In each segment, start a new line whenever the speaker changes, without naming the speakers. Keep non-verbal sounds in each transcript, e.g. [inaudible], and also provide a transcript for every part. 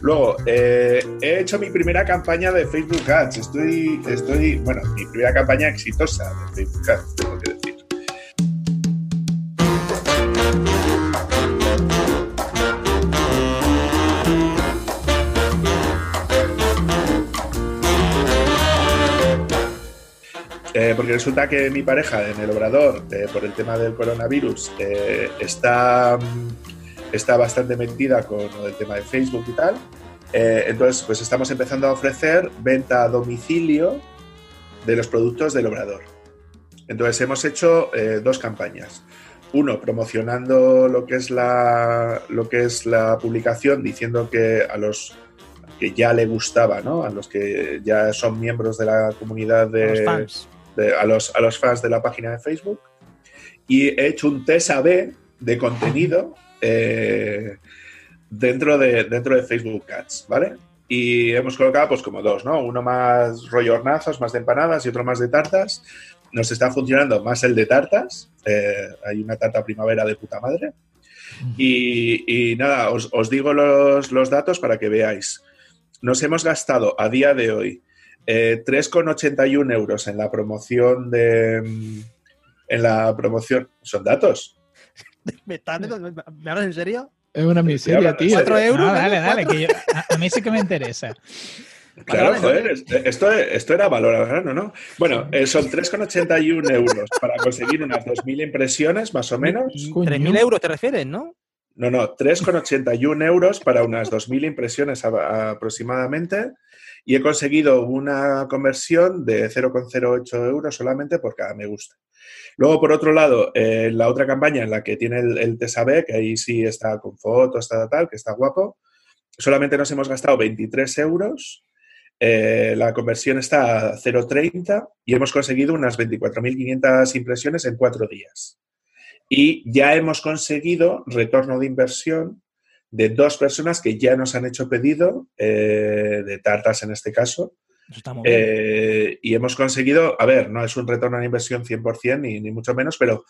Luego, eh, he hecho mi primera campaña de Facebook Ads. Estoy, estoy, bueno, mi primera campaña exitosa de Facebook Ads, tengo que decir. Eh, porque resulta que mi pareja en el obrador, eh, por el tema del coronavirus, está, está bastante metida con el tema de Facebook y tal. entonces, pues estamos empezando a ofrecer venta a domicilio de los productos del obrador. Entonces, hemos hecho dos campañas. Uno, promocionando lo que es la, lo que es la publicación, diciendo que a los que ya le gustaba, ¿no? A los que ya son miembros de la comunidad de,
Los fans.
de- a, los, a los fans de la página de Facebook y he hecho un test AB de contenido eh, dentro, de, dentro de Facebook Ads, ¿vale? Y hemos colocado pues como dos, ¿no? Uno más rollo más de empanadas y otro más de tartas. Nos está funcionando más el de tartas. eh, hay una tarta primavera de puta madre. Y, y nada, os, os digo los, los datos para que veáis. Nos hemos gastado a día de hoy eh, 3,81 euros en la promoción de. En la promoción. ¿Son datos? [laughs]
¿Me, estás- me- me hablas en serio?
Es una miseria, tío.
¿Cuatro euros?
No, dale, dale, que yo- a, a mí sí que me interesa. [laughs]
Claro, joder, esto, esto era valor agregado, ¿no? Bueno, eh, son 3,81 euros para conseguir unas 2.000 impresiones, más o menos.
Coño.
¿3.000 euros te refieres, no?
No, no, 3,81 euros para unas 2.000 impresiones aproximadamente. Y he conseguido una conversión de 0,08 euros solamente por cada me gusta. Luego, por otro lado, eh, la otra campaña en la que tiene el, el que ahí sí está con fotos, está tal, que está guapo, solamente nos hemos gastado 23 euros. eh, la conversión está a 0,30 y hemos conseguido unas 24.500 impresiones en cuatro días. Y ya hemos conseguido retorno de inversión de dos personas que ya nos han hecho pedido, eh, de tartas en este caso,
Eso está muy bien.
eh, y hemos conseguido, a ver, no es un retorno de inversión 100% ni, ni mucho menos, pero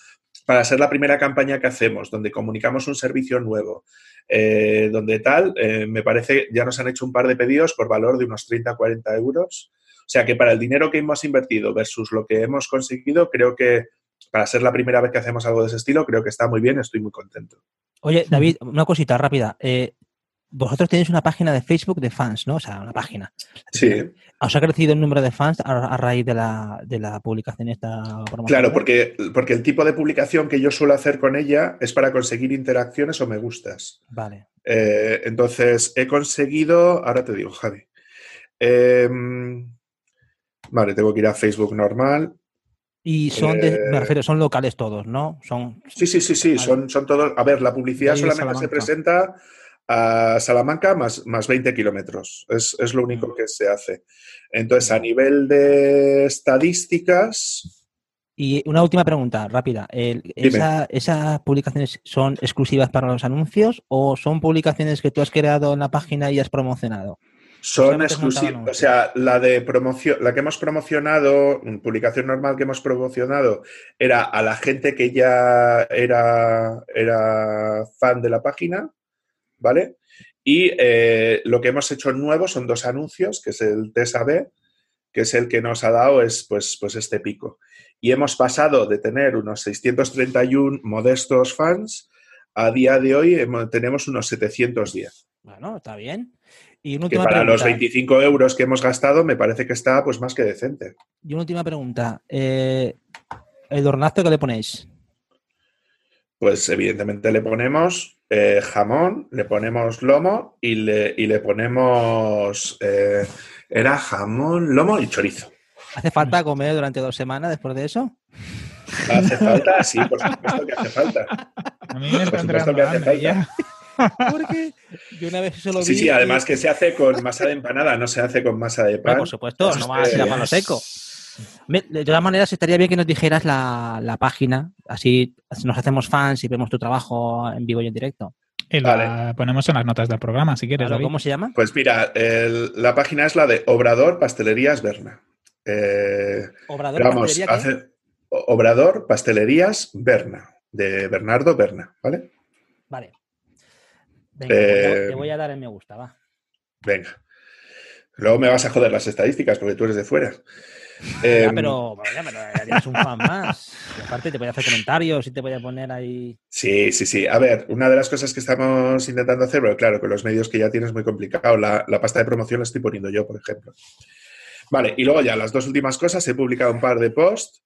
para ser la primera campaña que hacemos, donde comunicamos un servicio nuevo, eh, donde tal, eh, me parece, ya nos han hecho un par de pedidos por valor de unos 30-40 euros. O sea que para el dinero que hemos invertido versus lo que hemos conseguido, creo que para ser la primera vez que hacemos algo de ese estilo, creo que está muy bien, estoy muy contento.
Oye, David, una cosita rápida. Eh, vosotros tenéis una página de Facebook de fans, ¿no? O sea, una página.
Sí,
¿Os ha crecido el número de fans a, a raíz de la, de la publicación esta promocional?
claro, porque, porque el tipo de publicación que yo suelo hacer con ella es para conseguir interacciones o me gustas.
Vale.
Eh, entonces, he conseguido, ahora te digo, Javi. Eh, vale, tengo que ir a Facebook normal.
Y son, de,
Eh,
me refiero, son locales todos, ¿no? Son
Sí, sí, sí, sí,
Vale.
son, son todos. A ver, la publicidad
ahí
solamente se presenta a Salamanca más, más 20 kilómetros. Es, es lo único que se hace. Entonces, a nivel de estadísticas,
Y una última pregunta, rápida. El- esa- ¿Esas publicaciones son exclusivas para los anuncios o son publicaciones que tú has creado en la página y has promocionado?
Son exclusivas. O sea, la de promoción, la que hemos promocionado, mm, publicación normal que hemos promocionado, era a la gente que ya era, era fan de la página, ¿vale? Y eh, lo que hemos hecho nuevo son dos anuncios, que es el TSAB, que es el que nos ha dado es, pues, pues este pico. Y hemos pasado de tener unos 631 modestos fans a día de hoy tenemos unos 710
Bueno, está bien. Y una
que
última
para los
pregunta.
25 euros que hemos gastado me parece que está pues más que decente.
Y una última pregunta. Eh, ¿El hornazo que le ponéis?
Pues evidentemente le ponemos eh, jamón, le ponemos lomo y le, y le ponemos... eh, era jamón, lomo y chorizo.
¿Hace falta comer durante dos semanas después de eso?
¿Hace falta? Sí, por supuesto que hace falta. [laughs]
A mí me
Por supuesto que hace
ya.
Porque yo una vez se lo vi.
Sí, sí, además
y-
que se hace con masa de empanada, no se hace con masa de
Bueno,
pan.
por supuesto, no vas a ir a palo seco. De todas maneras, estaría bien que nos dijeras la, la página, así nos hacemos fans y vemos tu trabajo en vivo y en directo.
Y la ponemos en las notas del programa, si quieres,
Claro. ¿Cómo se llama?
Pues mira, el- la página es la de Obrador Pastelerías Berna. Eh,
Obrador
Vamos,
Pastelería,
Obrador Pastelerías Berna, de Bernardo Berna, ¿vale?
Vale. Venga, te voy a-
Eh,
te voy a dar el me gusta, va.
Venga. Luego me vas a joder las estadísticas porque tú eres de fuera.
Ya,
Em,
pero, ya, pero tienes un fan más. Y aparte te voy a hacer comentarios y te voy a poner ahí.
Sí, sí, sí. A ver, una de las cosas que estamos intentando hacer, pero claro, con los medios que ya tienes muy complicado. La, la pasta de promoción la estoy poniendo yo, por ejemplo. Vale, y luego ya las dos últimas cosas, he publicado un par de posts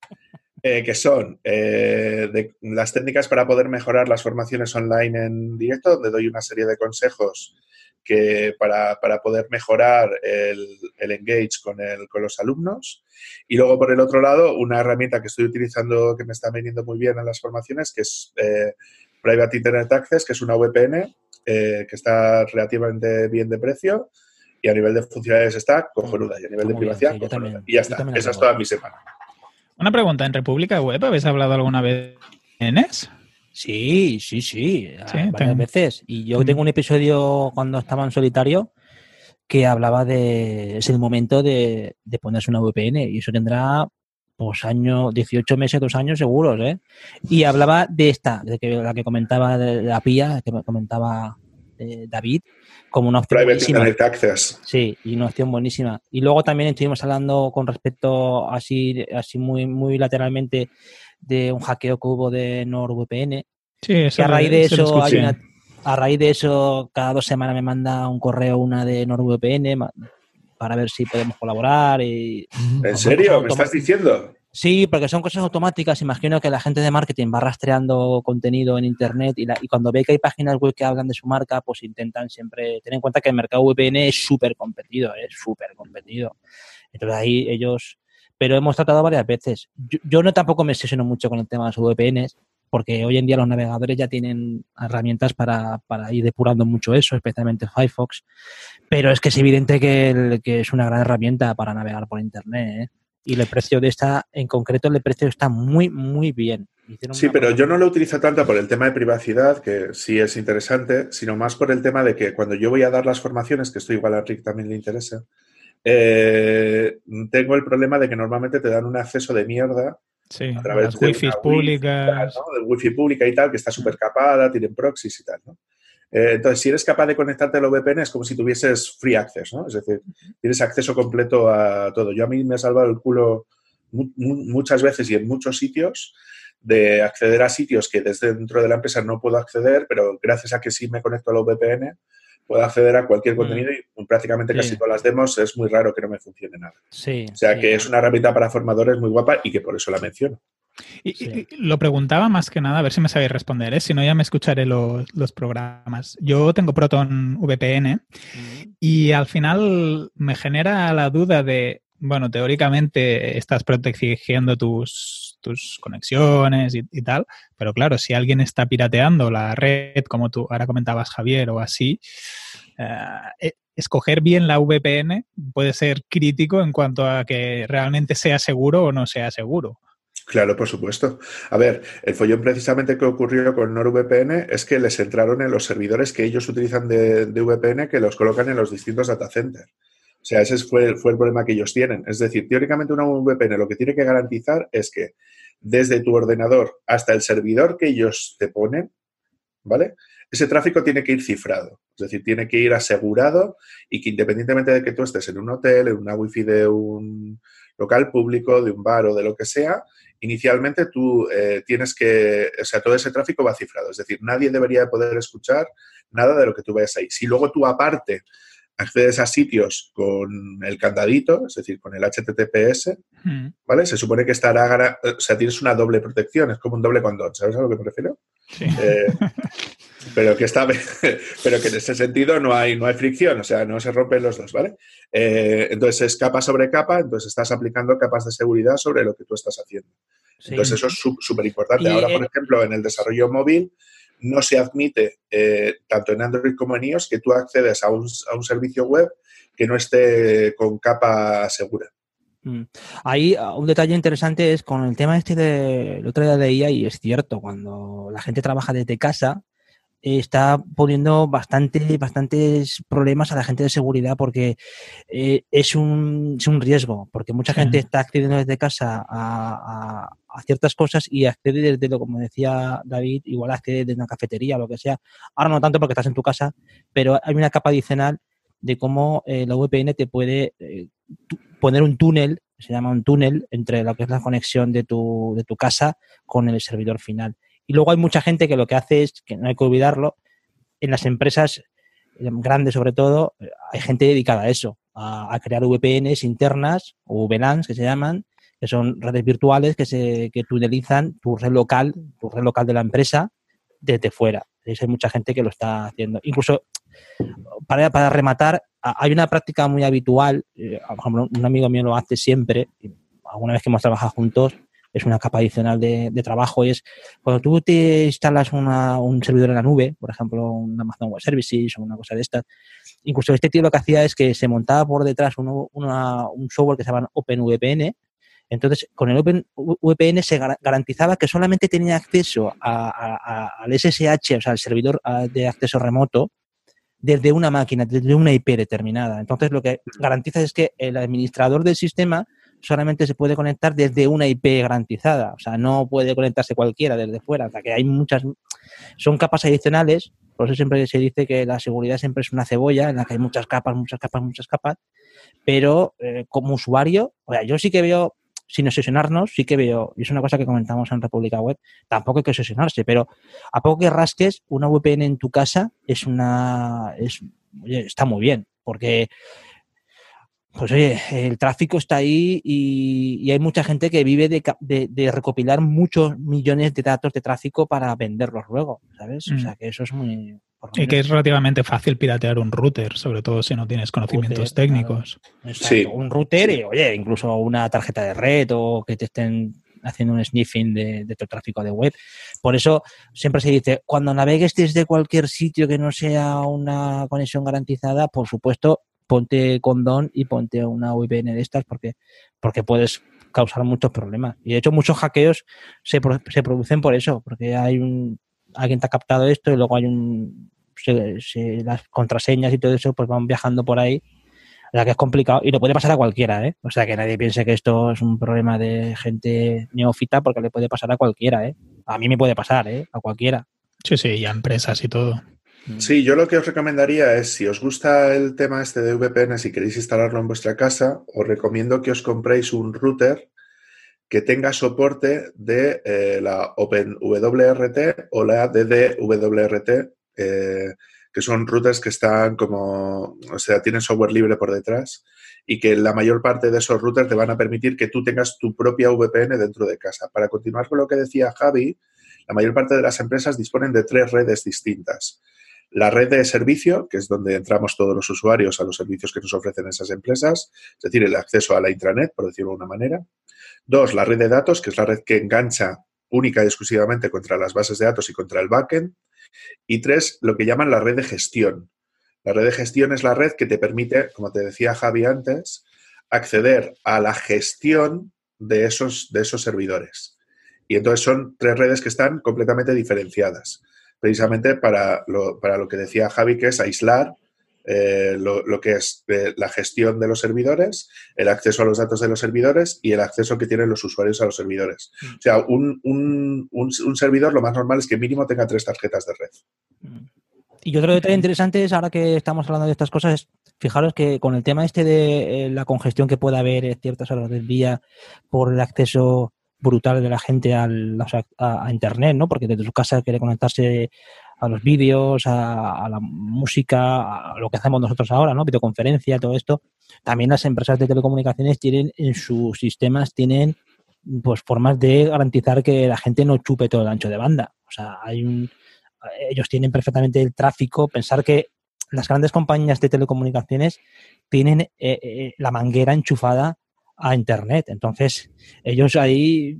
eh, que son eh, de las técnicas para poder mejorar las formaciones online en directo, donde doy una serie de consejos que para, para poder mejorar el, el engage con, el, con los alumnos. Y luego, por el otro lado, una herramienta que estoy utilizando que me está viniendo muy bien en las formaciones, que es eh, Private Internet Access, que es una VPN eh, que está relativamente bien de precio y a nivel de funcionalidades está cojonuda y a nivel de
Muy bien,
privacidad
sí,
cojonuda.
también-
y ya está, esa es toda mi semana.
Una pregunta, ¿en República Web habéis hablado alguna vez de NES?
Sí, sí, sí.
Sí,
varias
tengo-
veces. Y yo tengo un episodio cuando estaba en solitario que hablaba de. Es el momento de, de ponerse una VPN. Y eso tendrá pues años, 18 meses, dos años seguros, ¿eh? Y hablaba de esta, de que la que comentaba de la PIA, que me comentaba eh, David, como una opción
Private
buenísima.
Internet Access.
Sí, y una opción buenísima. Y luego también estuvimos hablando con respecto, así, así muy, muy lateralmente, de un hackeo que hubo de NordVPN.
Sí, eso
Que a raíz de eso hay una, a raíz de eso, cada dos semanas me manda un correo una de NordVPN para ver si podemos colaborar. Y,
¿En serio? ¿Me estás diciendo?
Sí, porque son cosas automáticas. Imagino que la gente de marketing va rastreando contenido en Internet y, la- y cuando ve que hay páginas web que hablan de su marca, pues intentan siempre tener en cuenta que el mercado VPN es súper competido, es súper competido. Entonces ahí ellos... Pero hemos tratado varias veces. Yo, yo no tampoco me obsesiono mucho con el tema de los VPNs, porque hoy en día los navegadores ya tienen herramientas para, para ir depurando mucho eso, especialmente Firefox. Pero es que es evidente que, que es una gran herramienta para navegar por Internet. ¿eh? Y el precio de esta, en concreto, el precio está muy, muy bien.
Sí, pero yo no lo utilizo tanto por el tema de privacidad, que sí es interesante, sino más por el tema de que cuando yo voy a dar las formaciones, que esto igual a Rick también le interesa, eh, tengo el problema de que normalmente te dan un acceso de mierda
Sí,
a través
las
de
wifi públicas.
¿no? de wifi pública y tal, que está súper capada, tienen proxies y tal, ¿no? Eh, entonces, si eres capaz de conectarte a la VPN, es como si tuvieses free access, ¿no? Es decir, tienes acceso completo a todo. Yo a mí me he salvado el culo mu- mu- muchas veces y en muchos sitios de acceder a sitios que desde dentro de la empresa no puedo acceder, pero gracias a que sí me conecto a la VPN, puedo acceder a cualquier
Mm.
contenido y prácticamente
Sí.
casi todas las demos es muy raro que no me funcione nada.
Sí,
O sea
sí.
que es una herramienta para formadores muy guapa y que por eso la menciono.
Y,
Sí.
y lo preguntaba más que nada, a ver si me sabéis responder, ¿eh? si no ya me escucharé los, los programas. Yo tengo Proton VPN
Mm,
y al final me genera la duda de, bueno, teóricamente estás protegiendo tus, tus conexiones y, y tal, pero claro, si alguien está pirateando la red, como tú ahora comentabas, Javier, o así, eh, escoger bien la VPN puede ser crítico en cuanto a que realmente sea seguro o no sea seguro.
Claro, por supuesto. A ver, el follón precisamente que ocurrió con NordVPN es que les entraron en los servidores que ellos utilizan de, de VPN que los colocan en los distintos data centers. O sea, ese fue, fue el problema que ellos tienen. Es decir, teóricamente una VPN lo que tiene que garantizar es que desde tu ordenador hasta el servidor que ellos te ponen, ¿vale? Ese tráfico tiene que ir cifrado, es decir, tiene que ir asegurado y que independientemente de que tú estés en un hotel, en una wifi de un local público, de un bar o de lo que sea, inicialmente tú eh, tienes que, o sea, todo ese tráfico va cifrado, es decir, nadie debería poder escuchar nada de lo que tú vayas ahí. Si luego tú aparte accedes a sitios con el candadito, es decir, con el HTTPS. ¿vale? Se supone que estará, o sea, tienes una doble protección, es como un doble condón, ¿sabes a lo que me refiero?
Sí.
Eh, [laughs] pero que está [laughs] pero que en ese sentido no hay no hay fricción o sea no se rompen los dos vale Eh, entonces es capa sobre capa entonces estás aplicando capas de seguridad sobre lo que tú estás haciendo
sí.
entonces eso es sú- súper importante ahora
eh,
por ejemplo en el desarrollo móvil no se admite eh, tanto en Android como en iOS que tú accedes a un, a un servicio web que no esté con capa segura
Mm. Ahí ah, un detalle interesante es con el tema este de el otro día leía y es cierto, cuando la gente trabaja desde casa, está poniendo bastante, bastantes problemas a la gente de seguridad porque eh, es, un, es un riesgo, porque mucha gente está accediendo desde casa a, a, ciertas cosas y accede desde, lo como decía David, igual accede desde una cafetería o lo que sea. Ahora no tanto porque estás en tu casa, pero hay una capa adicional de cómo eh, la VPN te puede eh, poner un túnel, se llama un túnel, entre lo que es la conexión de tu, de tu casa con el servidor final. Y luego hay mucha gente que lo que hace es, que no hay que olvidarlo, en las empresas eh, grandes sobre todo, hay gente dedicada a eso, a, crear VPNs internas o VLANs que se llaman, que son redes virtuales que se que tunelizan tu red local, tu red local de la empresa desde fuera. Hay mucha gente que lo está haciendo. Incluso para, para rematar, hay una práctica muy habitual, eh, un amigo mío lo hace siempre, alguna vez que hemos trabajado juntos, es una capa adicional de, trabajo, y es cuando tú te instalas un servidor en la nube, por ejemplo, un Amazon Web Services o una cosa de estas, incluso este tío lo que hacía es que se montaba por detrás un software que se llama OpenVPN, entonces, con el OpenVPN se garantizaba que solamente tenía acceso al SSH, o sea, al servidor de acceso remoto, desde una máquina, desde una IP determinada. Entonces, lo que garantiza es que el administrador del sistema solamente se puede conectar desde una IP garantizada. O sea, no puede conectarse cualquiera desde fuera. O sea, que hay muchas. Son capas adicionales. Por eso siempre se dice que la seguridad siempre es una cebolla en la que hay muchas capas, muchas capas, muchas capas. Pero eh, como usuario, o sea, yo sí que veo sin obsesionarnos, sí que veo, y es una cosa que comentamos en República Web, tampoco hay que obsesionarse, pero a poco que rasques, una VPN en tu casa es una, es, está muy bien, porque, pues oye, el tráfico está ahí y, hay mucha gente que vive de, de, recopilar muchos millones de datos de tráfico para venderlos luego, ¿sabes? O mm. sea, que eso es muy,
y que es relativamente fácil piratear un router, sobre todo si no tienes conocimientos técnicos.
Sí. Un router y, oye, incluso una tarjeta de red o que te estén haciendo un sniffing de, tu tráfico de web. Por eso siempre se dice, cuando navegues desde cualquier sitio que no sea una conexión garantizada, por supuesto, ponte condón y ponte una VPN de estas porque, porque puedes causar muchos problemas. Y de hecho muchos hackeos se, se producen por eso, porque hay un, alguien te ha captado esto y luego hay un las contraseñas y todo eso pues van viajando por ahí. O sea que es complicado y lo puede pasar a cualquiera, ¿eh? O sea que nadie piense que esto es un problema de gente neófita porque le puede pasar a cualquiera, ¿eh? A mí me puede pasar, ¿eh? A cualquiera.
Sí, sí, y a empresas y todo.
Sí, yo lo que os recomendaría es, si os gusta el tema este de VPN, si queréis instalarlo en vuestra casa, os recomiendo que os compréis un router que tenga soporte de eh, la OpenWRT o la DDWRT eh, que son routers que están como, o sea, tienen software libre por detrás y que la mayor parte de esos routers te van a permitir que tú tengas tu propia VPN dentro de casa. Para continuar con lo que decía Javi, la mayor parte de las empresas disponen de tres redes distintas. La red de servicio, que es donde entramos todos los usuarios a los servicios que nos ofrecen esas empresas, es decir, el acceso a la intranet, por decirlo de una manera. Dos, la red de datos, que es la red que engancha única y exclusivamente contra las bases de datos y contra el backend. Y tres, lo que llaman la red de gestión. La red de gestión es la red que te permite, como te decía Javi antes, acceder a la gestión de esos, de esos servidores. Y entonces son tres redes que están completamente diferenciadas, precisamente para lo, para lo que decía Javi, que es aislar eh, lo, que es eh, la gestión de los servidores, el acceso a los datos de los servidores y el acceso que tienen los usuarios a los servidores. Mm. O sea, un, un, un, servidor lo más normal es que mínimo tenga tres tarjetas de red.
Mm. Y otro detalle interesante es, ahora que estamos hablando de estas cosas, es fijaros que con el tema este de eh, la congestión que puede haber en ciertas horas del día por el acceso brutal de la gente al, a, Internet, ¿no? Porque desde su casa quiere conectarse a los vídeos, a, la música, a lo que hacemos nosotros ahora, ¿no? Videoconferencia, todo esto. También las empresas de telecomunicaciones tienen en sus sistemas, tienen pues formas de garantizar que la gente no chupe todo el ancho de banda. O sea, hay un, ellos tienen perfectamente el tráfico. Pensar que las grandes compañías de telecomunicaciones tienen eh, eh, la manguera enchufada a Internet. Entonces, ellos ahí,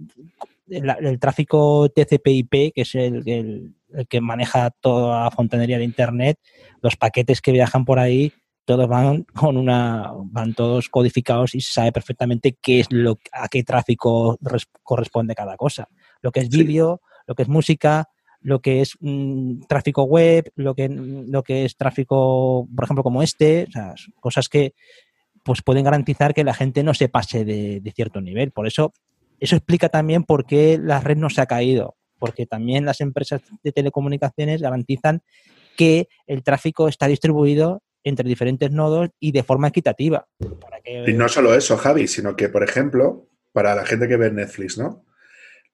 el, tráfico TCP/IP, que es el, el que maneja toda la fontanería de Internet, los paquetes que viajan por ahí, todos van con una, van todos codificados y se sabe perfectamente qué es lo, a qué tráfico corresponde cada cosa. Lo que es vídeo, lo que es música, lo que es mm, tráfico web, lo que, lo que es tráfico, por ejemplo, como este, o sea, cosas que pues pueden garantizar que la gente no se pase de, de cierto nivel. Por eso, eso explica también por qué la red no se ha caído, porque también las empresas de telecomunicaciones garantizan que el tráfico está distribuido entre diferentes nodos y de forma equitativa. Para que-
Y no solo eso, Javi, sino que, por ejemplo, para la gente que ve Netflix, ¿no?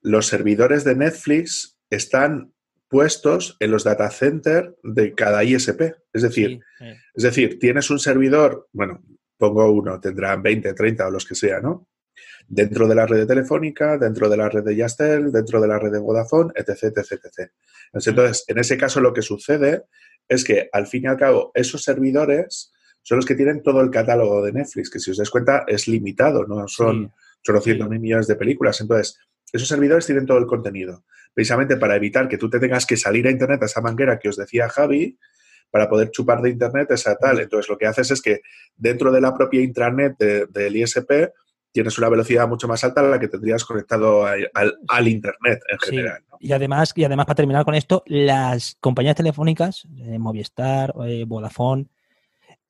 Los servidores de Netflix están puestos en los data centers de cada ISP. Es decir,
Sí,
es decir, tienes un servidor, bueno, pongo uno, tendrán 20, 30 o los que sea, ¿no? Dentro de la red de Telefónica, dentro de la red de Yastel, dentro de la red de Vodafone, etc, etc, etc. Entonces, en ese caso lo que sucede es que, al fin y al cabo, esos servidores son los que tienen todo el catálogo de Netflix, que si os dais cuenta es limitado, no son
sí.
800 mil millones de películas. Entonces, esos servidores tienen todo el contenido, precisamente para evitar que tú te tengas que salir a Internet a esa manguera que os decía Javi, para poder chupar de Internet esa tal. Entonces, lo que haces es que dentro de la propia intranet de- del ISP tienes una velocidad mucho más alta a la que tendrías conectado a- al, al Internet en
Sí.
general. ¿no?
Y además, y además, para terminar con esto, las compañías telefónicas, eh, Movistar, eh, Vodafone,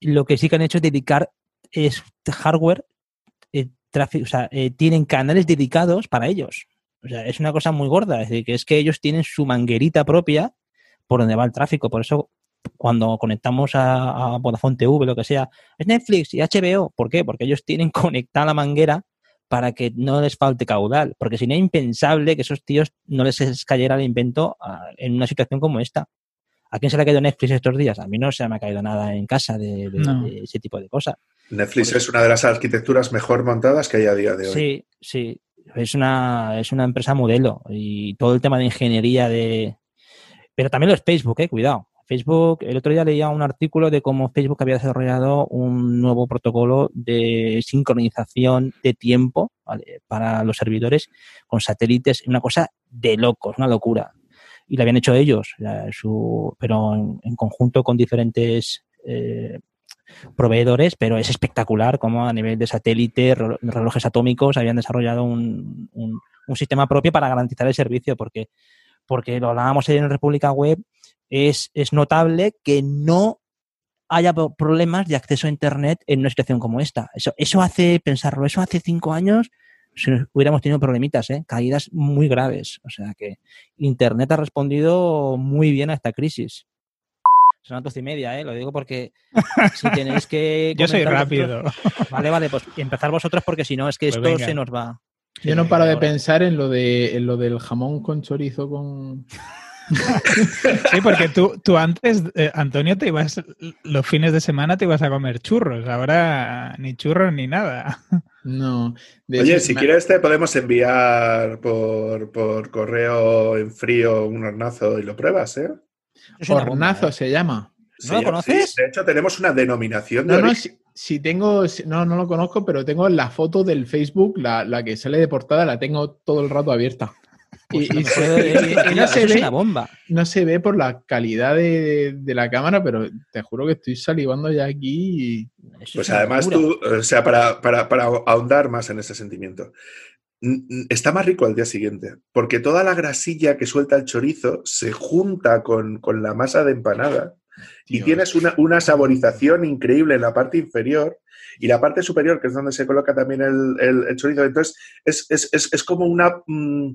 lo que sí que han hecho es dedicar es hardware, eh, tráfico, o sea, eh, tienen canales dedicados para ellos. O sea, es una cosa muy gorda, es decir, que es que ellos tienen su manguerita propia por donde va el tráfico. Por eso, cuando conectamos a, a Vodafone TV, lo que sea, es Netflix y HBO. ¿Por qué? Porque ellos tienen [laughs] conectada la manguera para que no les falte caudal. Porque si no, es impensable que esos tíos no les cayera el invento ah, en una situación como esta. ¿A quién se le ha caído Netflix estos días? A mí no se me ha caído nada en casa de, de-
No.
de ese tipo de cosas.
Netflix es una de las arquitecturas mejor montadas que hay a día de hoy.
Sí, sí. Es una, es una empresa modelo y todo el tema de ingeniería de... Pero también lo es Facebook, eh, cuidado. Facebook, el otro día leía un artículo de cómo Facebook había desarrollado un nuevo protocolo de sincronización de tiempo para los servidores con satélites, una cosa de locos, una locura. Y lo habían hecho ellos, su, pero en, conjunto con diferentes eh, proveedores, pero es espectacular cómo a nivel de satélite, relo- relojes atómicos, habían desarrollado un sistema propio para garantizar el servicio, porque, porque lo hablábamos en República Web, es, es notable que no haya problemas de acceso a Internet en una situación como esta. Eso, eso hace pensarlo, eso hace cinco años si nos hubiéramos tenido problemitas, ¿eh? caídas muy graves. O sea que Internet ha respondido muy bien a esta crisis. Son las doce y media, ¿eh? lo digo porque si [laughs] tenéis que...
Yo soy rápido.
vosotros- Vale, vale, pues empezar vosotros porque si no es que
Pues
esto
venga.
se nos va.
Yo no paro de
Ahora.
pensar en lo de en lo del jamón con chorizo con.
Sí, porque tú, tú antes, eh, Antonio, te ibas, los fines de semana te ibas a comer churros. Ahora ni churros ni nada.
No. de
Oye, si
me-
quieres te podemos enviar por, por correo en frío un hornazo y lo pruebas, ¿eh?
Bomba,
Hornazo
¿eh?
se llama.
¿No lo conoces?
sí. De hecho, tenemos una denominación de
No, no, si, si tengo, si- no, no lo conozco, pero tengo la foto del Facebook, la, la que sale de portada, la tengo todo el rato abierta.
Pues
Y-
a lo
y se-
mejor,
y- y no se ve-
una bomba.
no se ve por la calidad de, de la cámara, pero te juro que estoy salivando ya aquí.
Pues además
locura.
tú, o sea, para, para, para ahondar más en ese sentimiento, está más rico al día siguiente, porque toda la grasilla que suelta el chorizo se junta con, con la masa de empanada y tienes una, una saborización increíble en la parte inferior y la parte superior, que es donde se coloca también el, el- el chorizo. Entonces, es, es- es- es como una mm,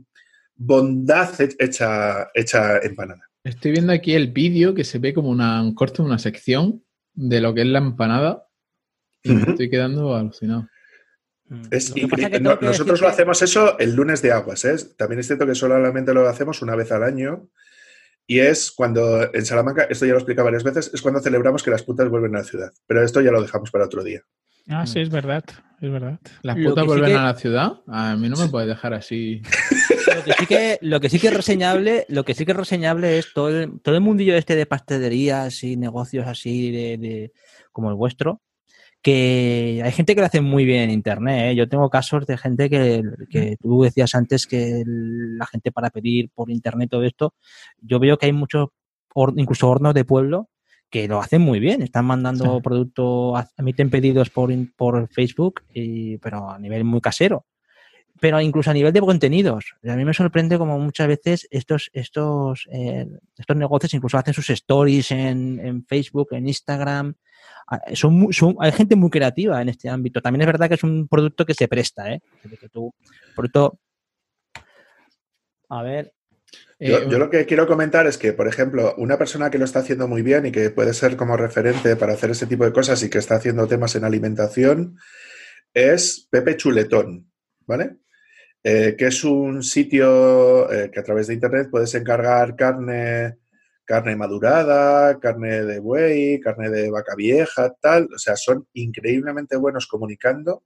bondad he- hecha, hecha empanada.
Estoy viendo aquí el vídeo que se ve como una, un corte de una sección de lo que es la empanada. Y me estoy quedando alucinado.
Mm.
Es
Lo que
No, nosotros lo hacemos eso el lunes de aguas. ¿eh? También es cierto que solamente lo hacemos una vez al año. Y es cuando en Salamanca, esto ya lo he explicado varias veces, es cuando celebramos que las putas vuelven a la ciudad. Pero esto ya lo dejamos para otro día.
Ah, sí, es verdad. Es verdad.
¿Las putas
que sí
vuelven
que-
a la ciudad? A mí no me puedes dejar así.
Lo que sí que, lo que sí que es reseñable, lo que sí que es reseñable es todo el, todo el mundillo este de pastelerías y negocios así de, de- como el vuestro, que hay gente que lo hace muy bien en internet. ¿eh? Yo tengo casos de gente que, que tú decías antes que el- la gente para pedir por internet todo esto, yo veo que hay muchos, incluso hornos de pueblo que lo hacen muy bien, están mandando
Sí.
producto, ha- emiten pedidos por, por Facebook, y, pero a nivel muy casero. pero incluso a nivel de contenidos. A mí me sorprende como muchas veces estos, estos, eh, estos negocios incluso hacen sus stories en, en Facebook, en Instagram. Ah, Son, hay gente muy creativa en este ámbito. También es verdad que es un producto que se presta, ¿eh? Que tú- producto... A ver,
Yo,
Eh,
yo lo que quiero comentar es que, por ejemplo, una persona que lo está haciendo muy bien y que puede ser como referente para hacer ese tipo de cosas y que está haciendo temas en alimentación es Pepe Chuletón, ¿vale? Eh, que es un sitio eh, que a través de internet puedes encargar carne, carne madurada, carne de buey, carne de vaca vieja, tal. O sea, son increíblemente buenos comunicando.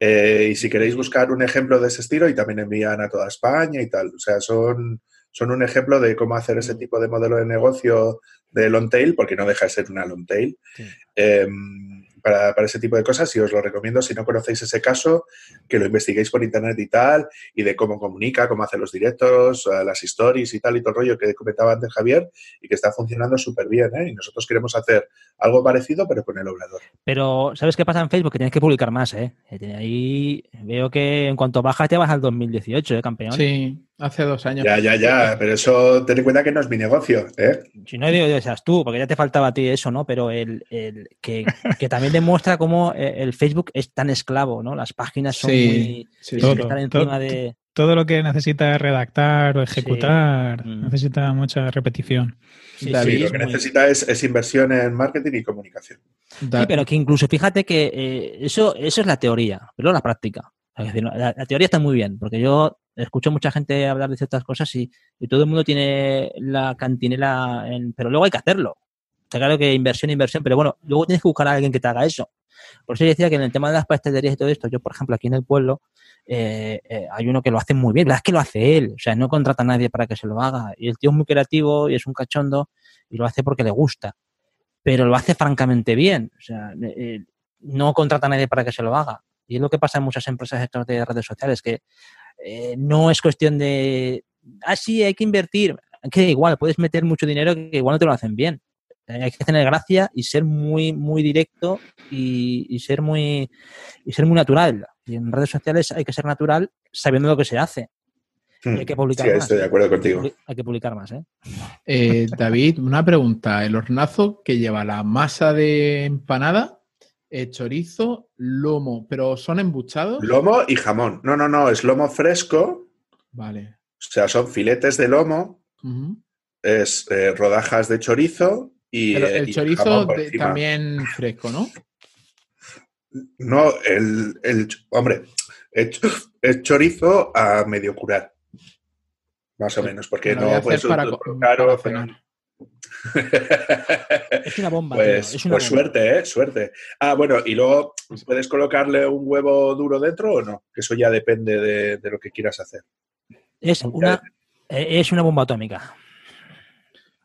Eh, y si queréis buscar un ejemplo de ese estilo, y también envían a toda España y tal. O sea, son, son un ejemplo de cómo hacer ese tipo de modelo de negocio de long tail, porque no deja de ser una long tail,
Sí.
eh, para, para ese tipo de cosas. Y os lo recomiendo, si no conocéis ese caso, que lo investiguéis por internet y tal, y de cómo comunica, cómo hace los directos, eh, las stories y tal, y todo el rollo que comentaba antes Javier, y que está funcionando súper bien. ¿eh? Y nosotros queremos hacer algo parecido, pero con el obrador.
Pero, ¿sabes qué pasa en Facebook? Que tienes que publicar más, ¿eh? Tiene Ahí veo que en cuanto bajas te vas al 2018, ¿eh, campeón?
sí, hace dos años.
Ya, ya, ya, pero eso ten en cuenta que no es mi negocio. ¿eh?
Si no digo seas tú, porque ya te faltaba a ti eso, ¿no? Pero el, el que, que también demuestra cómo eh, el Facebook es tan esclavo, ¿no? Las páginas son
Sí,
muy...
sí,
Todo,
que estar
todo,
encima de...
Todo lo que necesita redactar o ejecutar
Mm.
necesita mucha repetición.
Sí,
David,
lo que
muy-
necesita es, es inversión en marketing y comunicación.
Sí, pero que incluso fíjate que eh, eso, eso es la teoría, pero la práctica. Es decir, la, la teoría está muy bien, porque yo escucho mucha gente hablar de ciertas cosas y, todo el mundo tiene la cantinela, en, pero luego hay que hacerlo. Está claro que inversión, inversión, pero bueno, luego tienes que buscar a alguien que te haga eso. Por eso yo decía que en el tema de las pastelerías y todo esto, yo, por ejemplo, aquí en el pueblo, eh, eh, hay uno que lo hace muy bien, la verdad es que lo hace él, o sea, no contrata a nadie para que se lo haga. Y el tío es muy creativo y es un cachondo y lo hace porque le gusta pero lo hace francamente bien. O sea, eh, no contrata a nadie para que se lo haga. Y es lo que pasa en muchas empresas de redes sociales, que eh, no es cuestión de, ah, sí, hay que invertir. Que igual, puedes meter mucho dinero que igual no te lo hacen bien. Eh, hay que tener gracia y ser muy, muy directo y, y ser muy y ser muy natural. Y en redes sociales hay que ser natural sabiendo lo que se hace. Y hay que publicar
Sí,
más.
estoy de acuerdo contigo.
Hay que publicar más, ¿eh?
Eh, David, una pregunta. El hornazo que lleva la masa de empanada, eh, chorizo, lomo, pero son embuchados.
Lomo y jamón. No, no, no, es lomo fresco,
Vale.
o sea, son filetes de lomo, es eh, rodajas de chorizo y,
Pero
eh,
el
y
chorizo
jamón por
de-
encima.
también fresco, ¿no?
No, el, el hombre, el, ch- el chorizo a medio curar. Más o
Me-
menos, porque no puedes
para para
caro,
cenar. [laughs]
Es una bomba. tío,
Pues,
es una
pues
bomba.
suerte, ¿eh? Suerte. Ah, bueno, y luego, ¿puedes colocarle un huevo duro dentro o no? Que eso ya depende de, de lo que quieras hacer.
Es una, eh, es una bomba atómica.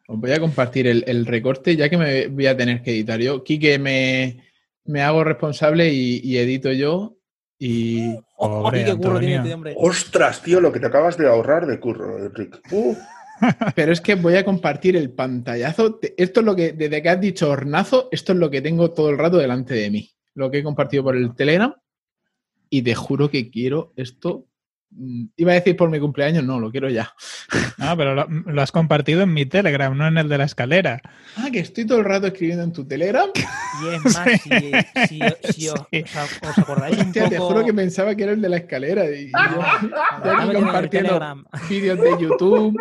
Os voy a compartir el, el recorte, ya que me voy a tener que editar yo. Quique, me, me hago responsable y, y edito yo. Y
Oh,
Pobre
qué curro tiene
Antonio.
este hombre.
Ostras, tío, lo que te acabas de ahorrar de curro, Enrique. Uh,
Pero es que voy a compartir el pantallazo. Esto es lo que, desde que has dicho hornazo, esto es lo que tengo todo el rato delante de mí. Lo que he compartido por el Telegram. Y te juro que quiero esto. Mm, Iba a decir por mi cumpleaños, no, lo quiero ya.
Ah, pero lo, lo has compartido en mi Telegram, no en el de la escalera.
Ah, que estoy todo el rato escribiendo en tu Telegram.
Y es más, [laughs] si, si- si os,
Sí.
os- os acordáis un
Hostia, te
poco...
juro que pensaba que era el de la escalera. Y yo- [laughs] aquí
en el
compartiendo vídeos de YouTube,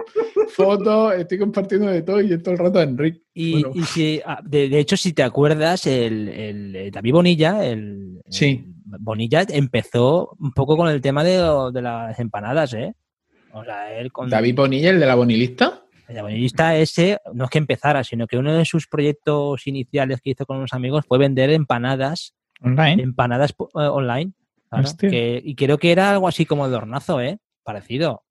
fotos, estoy compartiendo de todo y yo todo el rato a Enrique.
Y,
Bueno.
y si, ah, de, de hecho, si te acuerdas, el, el- el David Bonilla, el,
Sí.
el Bonilla empezó un poco con el tema de, de las empanadas, ¿eh? O sea, él con
David Bonilla, el de la bonilista.
el bonillista ese, no es que empezara, sino que uno de sus proyectos iniciales que hizo con unos amigos fue vender empanadas,
Online.
empanadas eh, online. claro,
Hostia.
que- y creo que era algo así como el de hornazo, ¿eh? Parecido.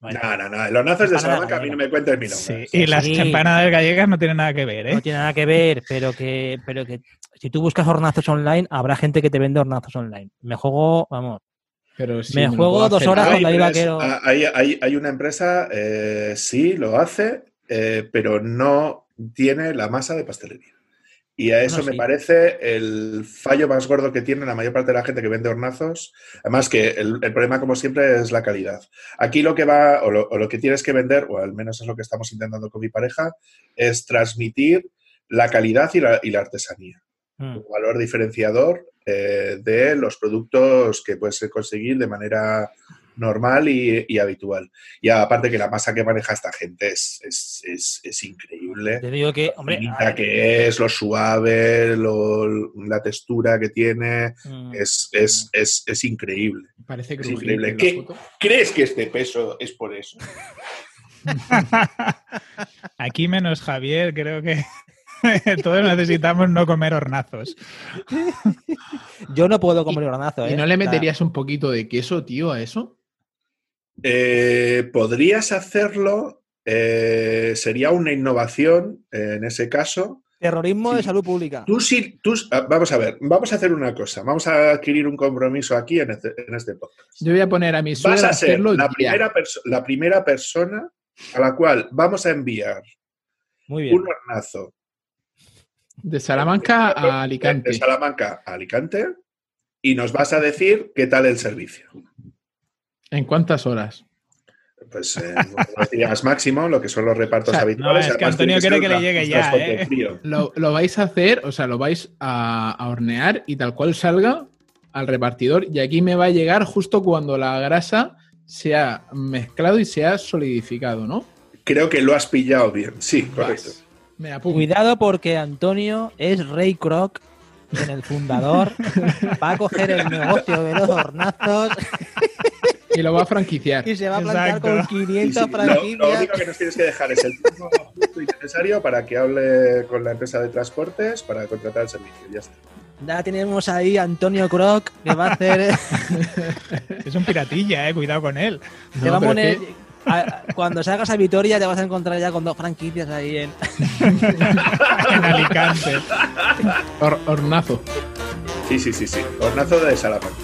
Bueno,
no, no, no. Los nazos de Salamanca a mí no me cuentes mi
Sí,
nombre.
y las
Sí.
empanadas gallegas no tienen nada que ver, ¿eh?
no tiene nada que ver, pero que, pero que si tú buscas hornazos online, habrá gente que te vende hornazos online. Me juego, vamos,
Pero sí,
Me juego dos
hacer.
horas con David Vaquero.
hay, hay- hay una empresa, eh, sí, lo hace, eh, pero no tiene la masa de pastelería. Y a eso
Bueno,
me parece el fallo más gordo que tiene la mayor parte de la gente que vende hornazos. Además que el, el problema, como siempre, es la calidad. Aquí lo que va, o lo, o lo que tienes que vender, o al menos es lo que estamos intentando con mi pareja, es transmitir la calidad y la, y la artesanía.
Mm.
Un valor diferenciador eh, de los productos que puedes conseguir de manera normal y, y habitual. Y aparte que la masa que maneja esta gente es, es, es- es increíble.
Te digo que, hombre,
finita
a ver,
que es, lo suave, lo- la textura que tiene,
mm,
es, es, es, es increíble.
Parece
Es
crujiente
increíble.
la
¿Qué?
foto.
¿Crees que este peso es por eso? [laughs]
Aquí menos Javier, creo que [laughs] todos necesitamos no comer hornazos.
yo no puedo comer hornazo, ¿eh?
¿Y no le meterías un poquito de queso, tío, a eso?
Eh, Podrías hacerlo, eh, sería una innovación eh, en ese caso.
Terrorismo de salud pública.
Tú sí, tú, ah, vamos a ver, vamos a hacer una cosa, vamos a adquirir un compromiso aquí en este, en este podcast.
Yo voy a poner a mi
Vas
a
ser la primera, perso- la primera persona a la cual vamos a enviar
Muy bien.
un hornazo
De Salamanca a
de
Alicante.
Salamanca a Alicante y nos vas a decir qué tal el servicio.
¿En cuántas horas?
Pues eh, [laughs] unos días máximo, lo que son los repartos
O sea,
habituales.
no, es que Antonio quiere que le llegue ya, ¿eh?
Lo, lo vais a hacer, o sea, lo vais a, a hornear y tal cual salga al repartidor. Y aquí me va a llegar justo cuando la grasa se ha mezclado y se ha solidificado, ¿no?
Creo que lo has pillado bien. Sí, correcto.
Vas. Me.
Cuidado porque Antonio es Rey Kroc en el fundador. [laughs] Va a coger el negocio de los hornazos [laughs]
Y lo va a franquiciar.
y se va a plantar
Exacto.
con
Sí,
500
sí, lo, lo
franquicias.
único que nos tienes que dejar es el tiempo justo y necesario para que hable con la empresa de transportes para contratar el servicio. Ya está.
Ya tenemos ahí a Antonio Kroc que va a hacer. [laughs]
Es un piratilla, eh, cuidado con él.
te
No,
va a poner- a- cuando salgas a Vitoria te vas a encontrar ya con dos franquicias ahí en. [laughs]
En Alicante.
hor- hornazo.
Sí, sí, sí, sí. Hornazo de Salamanca.